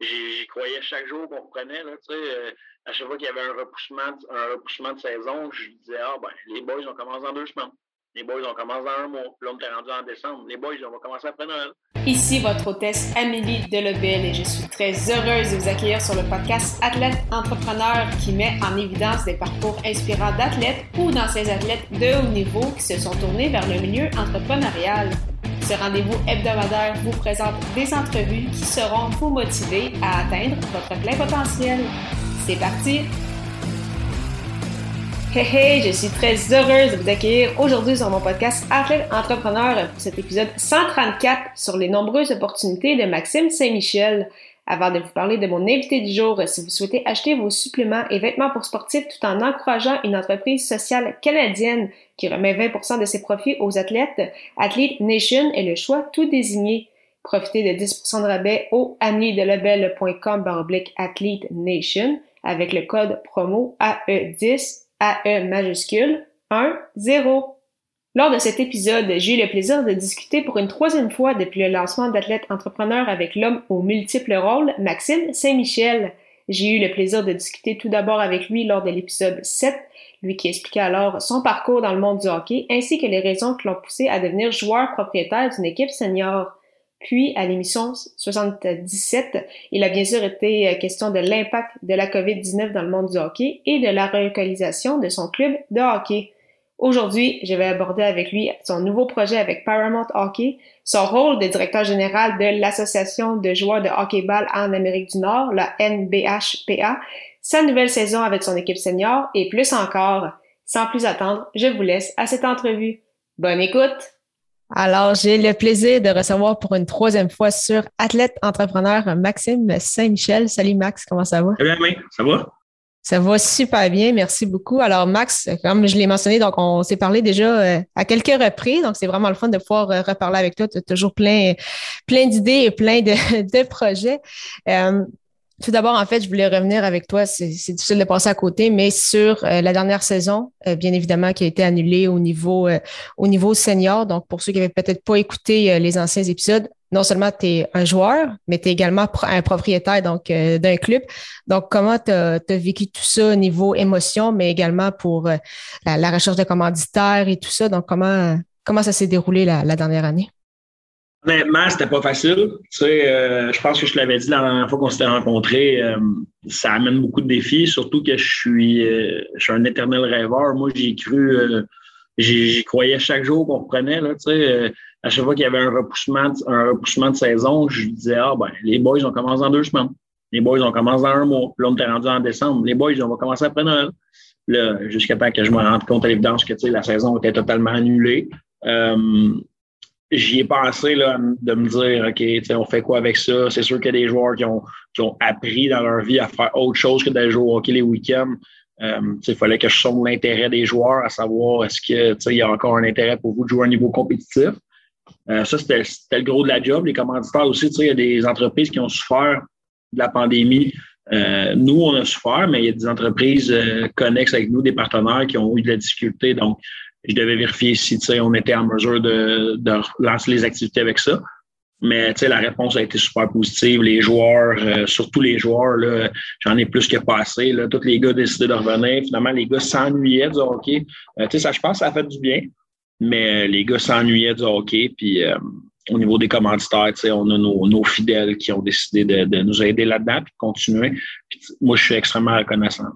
j'y croyais chaque jour qu'on reprenait. Là, euh, à chaque fois qu'il y avait un repoussement, un repoussement de saison, je disais Ah, ben, les boys, on commence dans deux semaines. Les boys, on commence dans un mois. Là, on était rendu en décembre. Les boys, on va commencer après Noël. Ici votre hôtesse Amélie Delebel et je suis très heureuse de vous accueillir sur le podcast Athlète Entrepreneur qui met en évidence des parcours inspirants d'athlètes ou d'anciens athlètes de haut niveau qui se sont tournés vers le milieu entrepreneurial. Ce rendez-vous hebdomadaire vous présente des entrevues qui seront vous motiver à atteindre votre plein potentiel. C'est parti! Hey hey, je suis très heureuse de vous accueillir aujourd'hui sur mon podcast Athlète Entrepreneur pour cet épisode 134 sur les nombreuses opportunités de Maxime Saint-Michel. Avant de vous parler de mon invité du jour, si vous souhaitez acheter vos suppléments et vêtements pour sportifs tout en encourageant une entreprise sociale canadienne qui remet 20% de ses profits aux athlètes, Athlete Nation est le choix tout désigné. Profitez de 10% de rabais au amidelabel.com Athlete Nation avec le code promo AE10 AE majuscule 1 0. Lors de cet épisode, j'ai eu le plaisir de discuter pour une troisième fois depuis le lancement d'Athlète Entrepreneur avec l'homme aux multiples rôles, Maxime Saint-Michel. J'ai eu le plaisir de discuter tout d'abord avec lui lors de l'épisode 7, lui qui expliquait alors son parcours dans le monde du hockey ainsi que les raisons qui l'ont poussé à devenir joueur propriétaire d'une équipe senior. Puis, à l'émission 77, il a bien sûr été euh, question de l'impact de la COVID-19 dans le monde du hockey et de la relocalisation de son club de hockey. Aujourd'hui, je vais aborder avec lui son nouveau projet avec Paramount Hockey, son rôle de directeur général de l'Association de joueurs de hockey-ball en Amérique du Nord, la NBHPA, sa nouvelle saison avec son équipe senior et plus encore. Sans plus attendre, je vous laisse à cette entrevue. Bonne écoute! Alors, j'ai le plaisir de recevoir pour une troisième fois sur Athlète Entrepreneur Maxime Saint-Michel. Salut Max, comment ça va? Très bien, oui, ça va? Ça va super bien, merci beaucoup. Alors Max, comme je l'ai mentionné, donc on s'est parlé déjà euh, à quelques reprises, donc c'est vraiment le fun de pouvoir euh, reparler avec toi. Tu as toujours plein, plein d'idées et plein de, de projets. Euh, tout d'abord, en fait, je voulais revenir avec toi. C'est difficile de passer à côté, mais sur la dernière saison, euh, bien évidemment, qui a été annulée au niveau euh, au niveau senior. Donc, pour ceux qui n'avaient peut-être pas écouté les anciens épisodes, non seulement tu es un joueur, mais tu es également un propriétaire donc d'un club. Donc, comment tu as, vécu tout ça au niveau émotion, mais également pour la, recherche de commanditaires et tout ça? Donc, comment comment ça s'est déroulé la dernière année? Honnêtement, c'était pas facile. Tu sais, euh, je pense que je l'avais dit la dernière fois qu'on s'était rencontrés. Euh, ça amène beaucoup de défis, surtout que je suis, euh, je suis un éternel rêveur. Moi, j'ai cru, j'y croyais chaque jour qu'on reprenait. Là, tu sais, à chaque fois qu'il y avait un repoussement, un repoussement de saison, je disais ah ben les boys on commence dans deux semaines. Les boys on commence dans un mois. Puis là, on était rendu en décembre. Les boys on va commencer après Noël. Là, jusqu'à temps que je me rende compte à l'évidence que la saison était totalement annulée j'y ai pensé là, de me dire, OK, on fait quoi avec ça? C'est sûr qu'il y a des joueurs qui ont, qui ont appris dans leur vie à faire autre chose que d'aller jouer au hockey les week-ends. Euh, il fallait que je sonde l'intérêt des joueurs, à savoir est-ce qu'il y a encore un intérêt pour vous de jouer à un niveau compétitif? Euh, ça, c'était le gros de la job. Les commanditaires aussi, il y a des entreprises qui ont souffert de la pandémie. Euh, nous, on a souffert, mais il y a des entreprises euh, connexes avec nous, des partenaires qui ont eu de la difficulté. Donc, je devais vérifier si on était en mesure de, lancer les activités avec ça. Mais la réponse a été super positive. Les joueurs, surtout les joueurs, j'en ai plus que passé. Tous les gars décidaient de revenir. Finalement, les gars s'ennuyaient du hockey. Euh, ça, je pense ça a fait du bien. Mais euh, les gars s'ennuyaient du hockey. Puis au niveau des commanditaires, on a nos, nos, fidèles qui ont décidé de, de nous aider là-dedans et de continuer. moi, je suis extrêmement reconnaissant.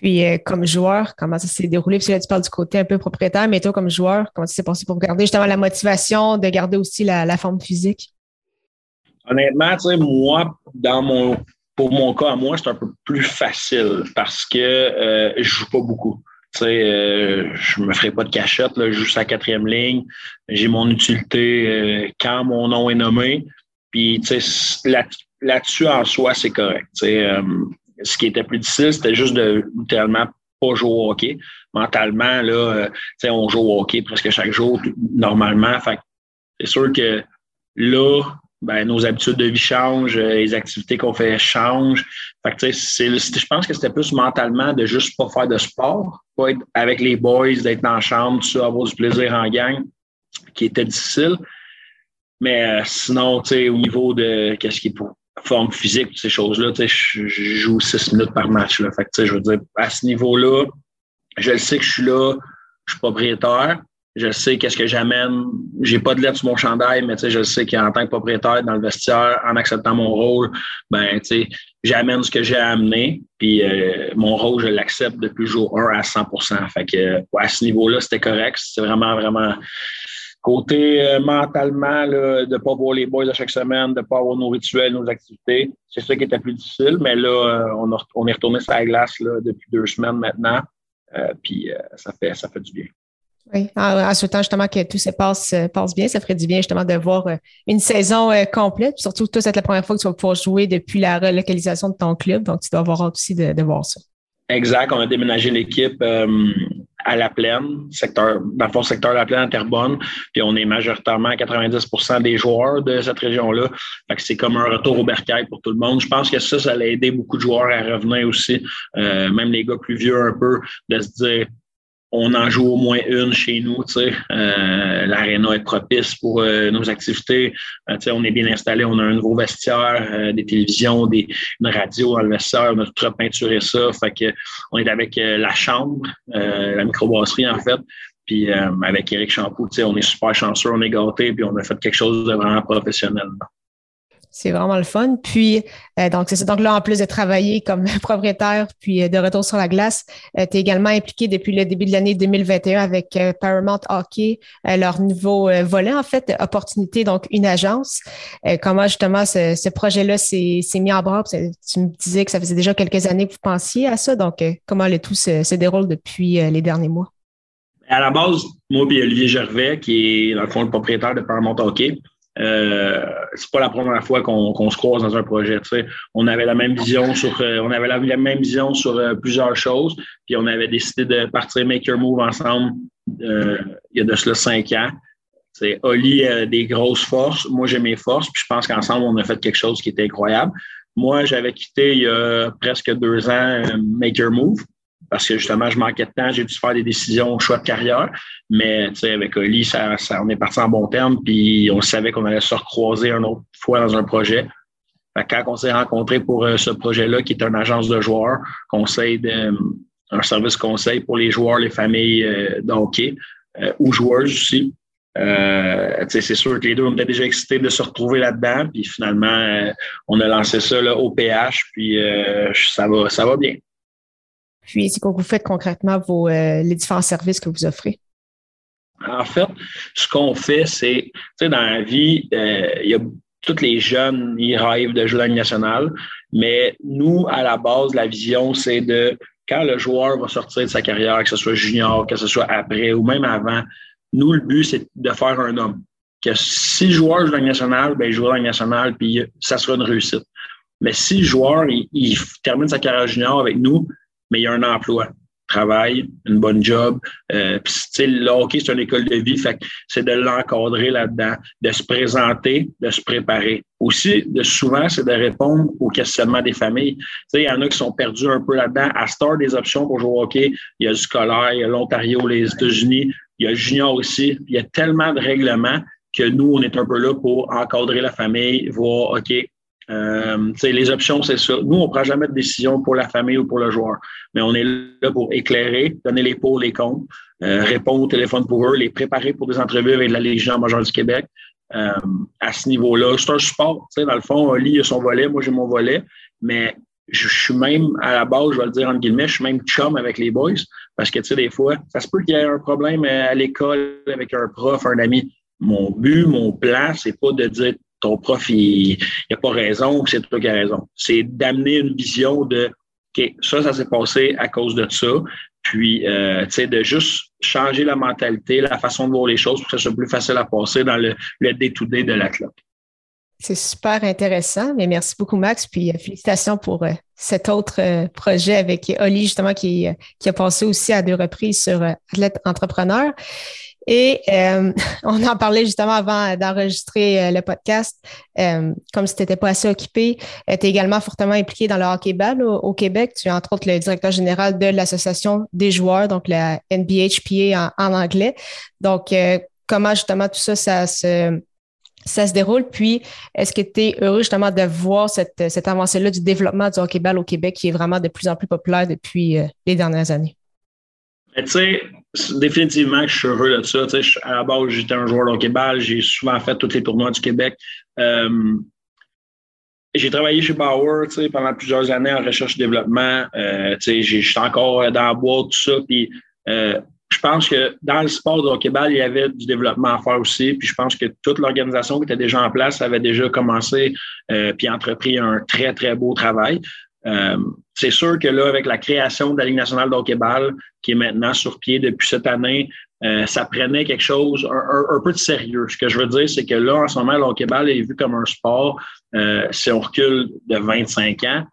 Puis, euh, comme joueur, comment ça s'est déroulé? Parce que là, tu parles du côté un peu propriétaire, mais toi, comme joueur, comment ça s'est passé pour garder justement la motivation de garder aussi la, forme physique? Honnêtement, tu sais, moi, dans mon, pour mon cas à moi, c'est un peu plus facile parce que euh, je joue pas beaucoup. Tu sais, euh, je me ferai pas de cachette, là, je joue sa quatrième ligne. J'ai mon utilité euh, quand mon nom est nommé. Puis, tu sais, là-dessus, en soi, c'est correct. Tu sais, ce qui était plus difficile, c'était juste de littéralement pas jouer au hockey. Mentalement, là, euh, on joue au hockey presque chaque jour, normalement. Fait c'est sûr que là, ben, nos habitudes de vie changent, euh, les activités qu'on fait changent. Fait que, je pense que c'était plus mentalement de juste pas faire de sport, pas être avec les boys, d'être dans la chambre, tout ça, avoir du plaisir en gang, qui était difficile. Mais euh, sinon, au niveau de qu'est-ce qui est pour forme physique, ces choses-là, je, joue six minutes par match. Là. Fait que, je veux dire, à ce niveau-là, je sais que je suis là, je suis propriétaire, je sais qu'est-ce que j'amène. J'ai pas de lettre sur mon chandail, mais je sais qu'en tant que propriétaire dans le vestiaire, en acceptant mon rôle, ben j'amène ce que j'ai à amener. Puis euh, mon rôle, je l'accepte depuis jour 1 à 100% Fait que à ce niveau-là, c'était correct. C'est vraiment, vraiment côté euh, mentalement, là, de ne pas voir les boys à chaque semaine, de ne pas avoir nos rituels, nos activités. C'est ça qui était plus difficile, mais là, euh, on, est retourné sur la glace là, depuis deux semaines maintenant. puis ça fait ça fait du bien. Oui, en, souhaitant justement que tout se passe, euh, passe bien, ça ferait du bien justement de voir euh, une saison euh, complète. Surtout, toi, c'est la première fois que tu vas pouvoir jouer depuis la relocalisation de ton club, donc tu dois avoir hâte aussi de, voir ça. Exact. On a déménagé l'équipe à la plaine, secteur, dans le fond, secteur de la plaine à Terrebonne, puis on est majoritairement à 90% des joueurs de cette région-là. c'est comme un retour au bercail pour tout le monde. Je pense que ça, ça a aidé beaucoup de joueurs à revenir aussi, même les gars plus vieux un peu, de se dire on en joue au moins une chez nous. Tu sais. Euh, L'aréna est propice pour euh, nos activités. Euh, tu sais, on est bien installé, on a un nouveau vestiaire, euh, des télévisions, des, une radio dans le vestiaire, on a tout repeinturé ça. Fait que on est avec la chambre, la microbrasserie en fait. Puis avec Eric Champoux, tu sais, on est super chanceux, on est gâtés, puis on a fait quelque chose de vraiment professionnel. C'est vraiment le fun. Puis, euh, donc, c'est. Donc là, en plus de travailler comme propriétaire, puis euh, de retour sur la glace, euh, tu es également impliqué depuis le début de l'année 2021 avec Paramount Hockey, leur nouveau volet, en fait, Opportunité, donc une agence. comment justement ce, projet-là s'est mis en bras? Tu me disais que ça faisait déjà quelques années que vous pensiez à ça. Donc, comment le tout se, déroule depuis les derniers mois? À la base, moi et Olivier Gervais, qui est dans le fond le propriétaire de Paramount Hockey, euh, c'est pas la première fois qu'on se croise dans un projet. On avait la même vision sur euh, on avait la, même vision sur euh, plusieurs choses, puis on avait décidé de partir Make Your Move ensemble euh, il y a de cela cinq ans. C'est Oli a des grosses forces, moi j'ai mes forces, puis je pense qu'ensemble on a fait quelque chose qui était incroyable. Moi, j'avais quitté il y a presque deux ans Make Your Move parce que justement, je manquais de temps, j'ai dû faire des décisions, choix de carrière. Mais avec Oli, ça, ça, on est parti en bon terme, puis on savait qu'on allait se recroiser une autre fois dans un projet. Quand on s'est rencontrés pour euh, ce projet-là, qui est une agence de joueurs, conseil de, un service conseil pour les joueurs, les familles euh, euh, ou joueuses aussi. Euh, c'est sûr que les deux, on était déjà excités de se retrouver là-dedans. Puis finalement, on a lancé ça là, au PH, puis ça va, ça va bien. Puis, c'est quoi vous faites concrètement euh, les différents services que vous offrez? En fait, ce qu'on fait, c'est, tu sais, dans la vie, euh, il y a tous les jeunes, ils rêvent de jouer à la nationale, mais nous, à la base, la vision, c'est de quand le joueur va sortir de sa carrière, que ce soit junior, que ce soit après ou même avant, nous, le but, c'est de faire un homme. Que si le joueur joue à la nationale, ben, il jouera à la nationale, puis ça sera une réussite. Mais si le joueur, il termine sa carrière junior avec nous, mais il y a un emploi, travail, une bonne job. Euh, puis, le hockey, c'est une école de vie, fait c'est de l'encadrer là-dedans, de se présenter, de se préparer. Aussi, de souvent, c'est de répondre aux questionnements des familles. Il y en a qui sont perdus un peu là-dedans. À Star, des options pour jouer au hockey, il y a du scolaire, il y a l'Ontario, les États-Unis, il y a junior aussi. Il y a tellement de règlements que nous, on est un peu là pour encadrer la famille, voir, OK, euh, les options, c'est ça. Nous, on ne prend jamais de décision pour la famille ou pour le joueur, mais on est là pour éclairer, donner les pour, les contre, euh, répondre au téléphone pour eux, les préparer pour des entrevues avec la Légion majeure du Québec. Euh, à ce niveau-là, c'est un support. Dans le fond, Oli a son volet, moi j'ai mon volet, mais je, suis même, à la base, je vais le dire entre guillemets, je suis même chum avec les boys parce que, tu sais, des fois, ça se peut qu'il y ait un problème à l'école avec un prof, un ami. Mon but, mon plan, c'est pas de dire ton prof, il n'a pas raison, c'est toi qui as raison. C'est d'amener une vision de OK, ça, ça s'est passé à cause de ça. Puis, euh, tu sais, de juste changer la mentalité, la façon de voir les choses pour que ce soit plus facile à passer dans le, le day-to-day de l'athlète. C'est super intéressant, mais merci beaucoup, Max. Puis euh, félicitations pour euh, cet autre projet avec Oli, justement, qui, qui a passé aussi à deux reprises sur Athlète Entrepreneur. Et euh, on en parlait justement avant d'enregistrer euh, le podcast. Euh, comme si tu n'étais pas assez occupé, tu es également fortement impliqué dans le hockey-ball au, Québec. Tu es entre autres le directeur général de l'Association des joueurs, donc la NBHPA en, anglais. Donc, comment justement tout ça, ça se ça se déroule? Puis, est-ce que tu es heureux justement de voir cette, cette avancée-là du développement du hockey-ball au Québec qui est vraiment de plus en plus populaire depuis euh, les dernières années? Tu sais, définitivement, je suis heureux de ça. Tu sais, à la base, j'étais un joueur de hockey-ball. J'ai souvent fait tous les tournois du Québec. Euh, j'ai travaillé chez Bauer pendant plusieurs années en recherche et développement. Euh, tu sais, encore dans la boîte, tout ça. Puis, euh, je pense que dans le sport de hockey-ball, il y avait du développement à faire aussi. Puis je pense que toute l'organisation qui était déjà en place avait déjà commencé euh, puis entrepris un très, très beau travail. Euh, c'est sûr que là, avec la création de la Ligue nationale de hockey-ball, qui est maintenant sur pied depuis cette année, euh, ça prenait quelque chose, un, peu de sérieux. Ce que je veux dire, c'est que là, en ce moment, le hockey-ball est vu comme un sport, si on recule de 25 ans,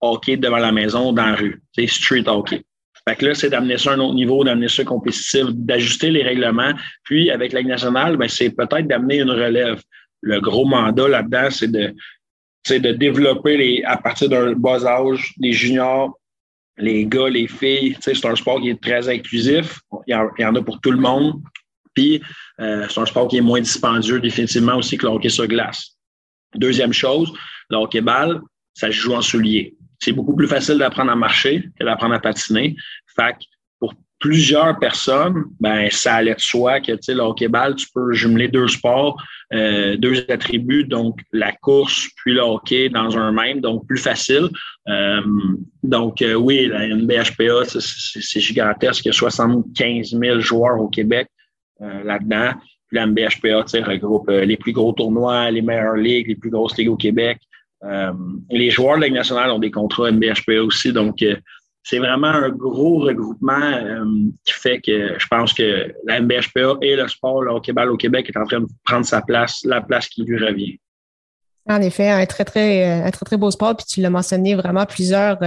hockey devant la maison, dans la rue. C'est street hockey. Fait que là, c'est d'amener ça à un autre niveau, d'amener ça compétitif, d'ajuster les règlements. Puis, avec la Ligue nationale, ben, c'est peut-être d'amener une relève. Le gros mandat là-dedans, c'est de, de développer les, à partir d'un bas âge, les juniors, les gars, les filles. C'est un sport qui est très inclusif. Il y en, a pour tout le monde. Puis, euh, c'est un sport qui est moins dispendieux définitivement aussi que le hockey sur glace. Deuxième chose, le hockey-ball, ça se joue en soulier c'est beaucoup plus facile d'apprendre à marcher que d'apprendre à patiner. Fait que plusieurs personnes, ben ça allait de soi que le hockey-ball, tu peux jumeler deux sports, euh, deux attributs, donc la course puis le hockey dans un même, donc plus facile. Euh, donc euh, oui, la NBHPA, c'est gigantesque. Il y a 75 000 joueurs au Québec là-dedans. Puis la NBHPA regroupe les plus gros tournois, les meilleures ligues, les plus grosses ligues au Québec. Euh, les joueurs de la Ligue nationale ont des contrats NBHPA aussi, donc euh, c'est vraiment un gros regroupement euh, qui fait que je pense que la NBHPA et le sport, le hockey-ball au Québec est en train de prendre sa place, la place qui lui revient. En effet, un très, très, un très, très beau sport. Puis tu l'as mentionné vraiment plusieurs,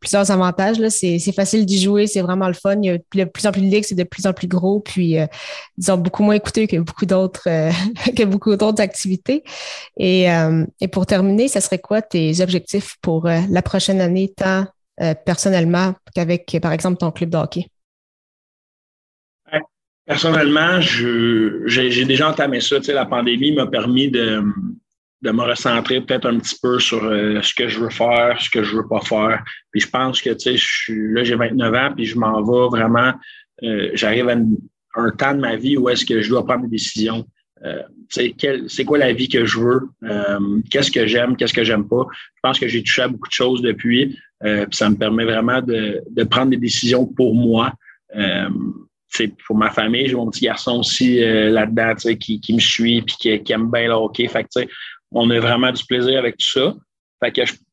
plusieurs avantages. C'est, facile d'y jouer, c'est vraiment le fun. Il y a de plus en plus de ligues, c'est de plus en plus gros. Puis, disons, beaucoup moins écouté que beaucoup d'autres, que beaucoup d'autres activités. Et, et pour terminer, ça serait quoi tes objectifs pour la prochaine année, tant personnellement qu'avec, par exemple, ton club de hockey? Personnellement, j'ai déjà entamé ça. Tu sais, la pandémie m'a permis de, de me recentrer peut-être un petit peu sur euh, ce que je veux faire, ce que je veux pas faire. Puis je pense que, tu sais, là, j'ai 29 ans, puis je m'en vais vraiment, euh, j'arrive à un temps de ma vie où est-ce que je dois prendre des décisions. Euh, c'est quoi la vie que je veux, euh, qu'est-ce que j'aime, qu'est-ce que j'aime pas? Je pense que j'ai touché à beaucoup de choses depuis, puis ça me permet vraiment de, de prendre des décisions pour moi. c'est pour ma famille, j'ai mon petit garçon aussi là-dedans, qui, qui me suit puis qui, aime bien le hockey. On a vraiment du plaisir avec tout ça.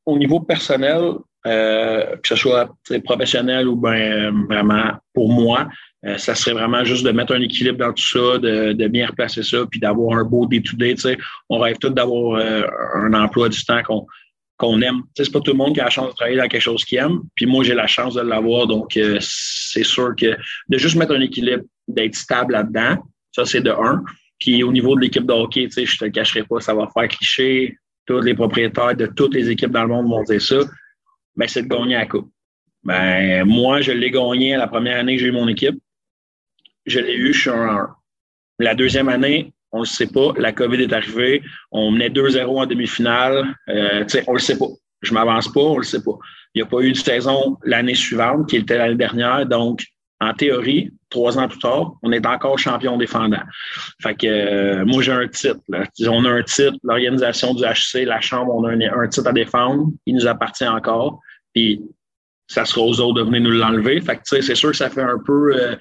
Au niveau personnel, euh, que ce soit professionnel ou ben vraiment pour moi, euh, ça serait vraiment juste de mettre un équilibre dans tout ça, de, bien replacer ça, puis d'avoir un beau day-to-day. On rêve tous d'avoir euh, un emploi du temps qu'on qu'on aime. C'est pas tout le monde qui a la chance de travailler dans quelque chose qu'il aime. Puis moi, j'ai la chance de l'avoir. Donc, c'est sûr que de juste mettre un équilibre, d'être stable là-dedans, ça, c'est de un. Puis au niveau de l'équipe de hockey, tu sais, je te le cacherai pas, ça va faire cliché. Tous les propriétaires de toutes les équipes dans le monde vont dire ça. Ben, c'est de gagner la coupe. Ben, moi, je l'ai gagné la première année que j'ai eu mon équipe. Je l'ai eu, je suis un 1. La deuxième année, on le sait pas. La COVID est arrivée. On menait 2-0 en demi-finale. Euh, on le sait pas. Je m'avance pas, on le sait pas. Il n'y a pas eu de saison l'année suivante, qui était l'année dernière. Donc, en théorie, trois ans plus tard, on est encore champion défendant. Fait que euh, moi, j'ai un titre. On a un titre, l'organisation du HC, la Chambre, on a un, titre à défendre. Il nous appartient encore. Puis ça sera aux autres de venir nous l'enlever. Fait que c'est sûr que ça fait un peu. Euh,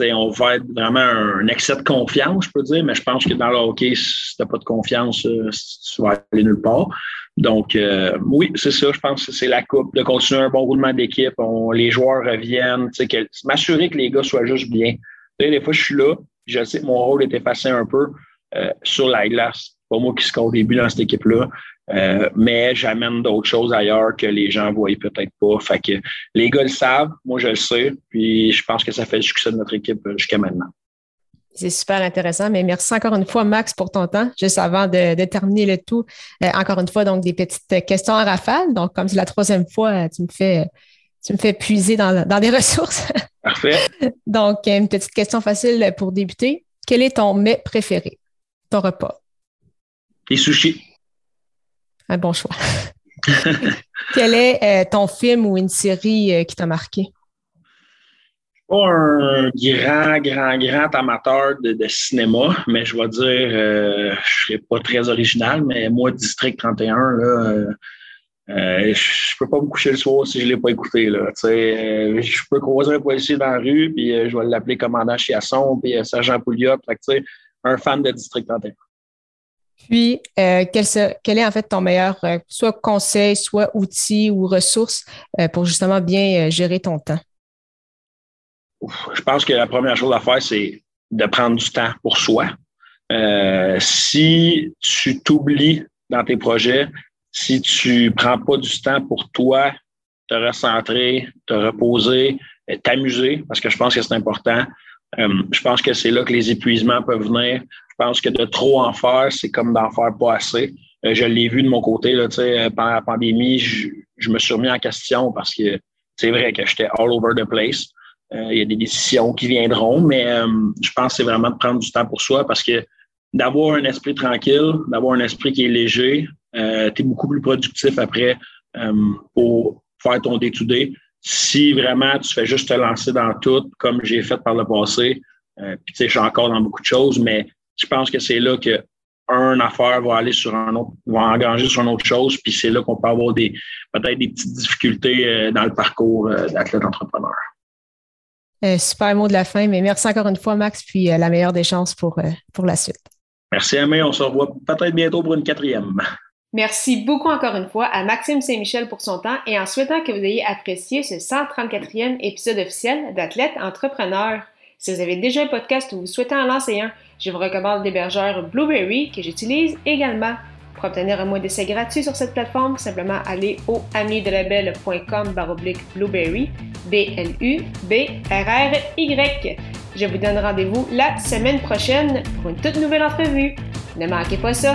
on va être vraiment un excès de confiance, je peux dire, mais je pense que dans le hockey, si tu n'as pas de confiance, euh, tu vas aller nulle part. Donc, euh, oui, c'est ça, je pense que c'est la coupe, de continuer un bon roulement d'équipe, les joueurs reviennent, m'assurer que les gars soient juste bien. des fois, je suis là, je sais que mon rôle est effacé un peu euh, sur la glace. Pas moi qui score au début dans cette équipe-là, euh, mais j'amène d'autres choses ailleurs que les gens ne voient peut-être pas. Fait que les gars le savent, moi je le sais, puis je pense que ça fait le succès de notre équipe jusqu'à maintenant. C'est super intéressant, mais merci encore une fois, Max, pour ton temps. Juste avant de, terminer le tout, euh, encore une fois, donc des petites questions à rafale. Donc, comme c'est la troisième fois, tu me fais, tu me fais puiser dans, dans des ressources. Parfait. donc, une petite question facile pour débuter. Quel est ton mets préféré, ton repas? Les sushis. Un bon choix. Quel est euh, ton film ou une série euh, qui t'a marqué? Pas un grand, grand, grand amateur de, cinéma, mais je vais dire, euh, je ne serai pas très original, mais moi, District 31, là, euh, je peux pas me coucher le soir si je l'ai pas écouté. Là. Je peux croiser un policier dans la rue, puis je vais l'appeler commandant Chiasson, puis sergent Pouliot. un fan de District 31. Puis, quel, quel, est en fait ton meilleur, soit conseil, soit outil ou ressource pour justement bien gérer ton temps? je pense que la première chose à faire, c'est de prendre du temps pour soi. si tu t'oublies dans tes projets, si tu prends pas du temps pour toi, te recentrer, te reposer, t'amuser, parce que je pense que c'est important. Euh, je pense que c'est là que les épuisements peuvent venir. Pense que de trop en faire, c'est comme d'en faire pas assez. Euh, je l'ai vu de mon côté, là, euh, pendant la pandémie, je, me suis remis en question parce que c'est vrai que j'étais all over the place. Il y a des décisions qui viendront, mais je pense que c'est vraiment de prendre du temps pour soi parce que d'avoir un esprit tranquille, d'avoir un esprit qui est léger, euh, tu es beaucoup plus productif après euh, pour faire ton day-to-day. Si vraiment tu fais juste te lancer dans tout, comme j'ai fait par le passé, euh, puis tu sais, je suis encore dans beaucoup de choses, mais je pense que c'est là que un affaire va aller sur un autre, va engager sur une autre chose, puis c'est là qu'on peut avoir des peut-être des petites difficultés dans le parcours d'athlète entrepreneur. super mot de la fin, mais merci encore une fois, Max, puis la meilleure des chances pour, pour la suite. Merci, Aimé. On se revoit peut-être bientôt pour une quatrième. Merci beaucoup encore une fois à Maxime Saint-Michel pour son temps et en souhaitant que vous ayez apprécié ce 134e épisode officiel d'Athlète Entrepreneur. Si vous avez déjà un podcast ou vous souhaitez en lancer un, je vous recommande l'hébergeur Blueberry que j'utilise également. Pour obtenir un mois d'essai gratuit sur cette plateforme, simplement aller au amidelabel.com baroblique Blueberry, B-L-U-B-R-R-Y. Je vous donne rendez-vous la semaine prochaine pour une toute nouvelle entrevue. Ne manquez pas ça!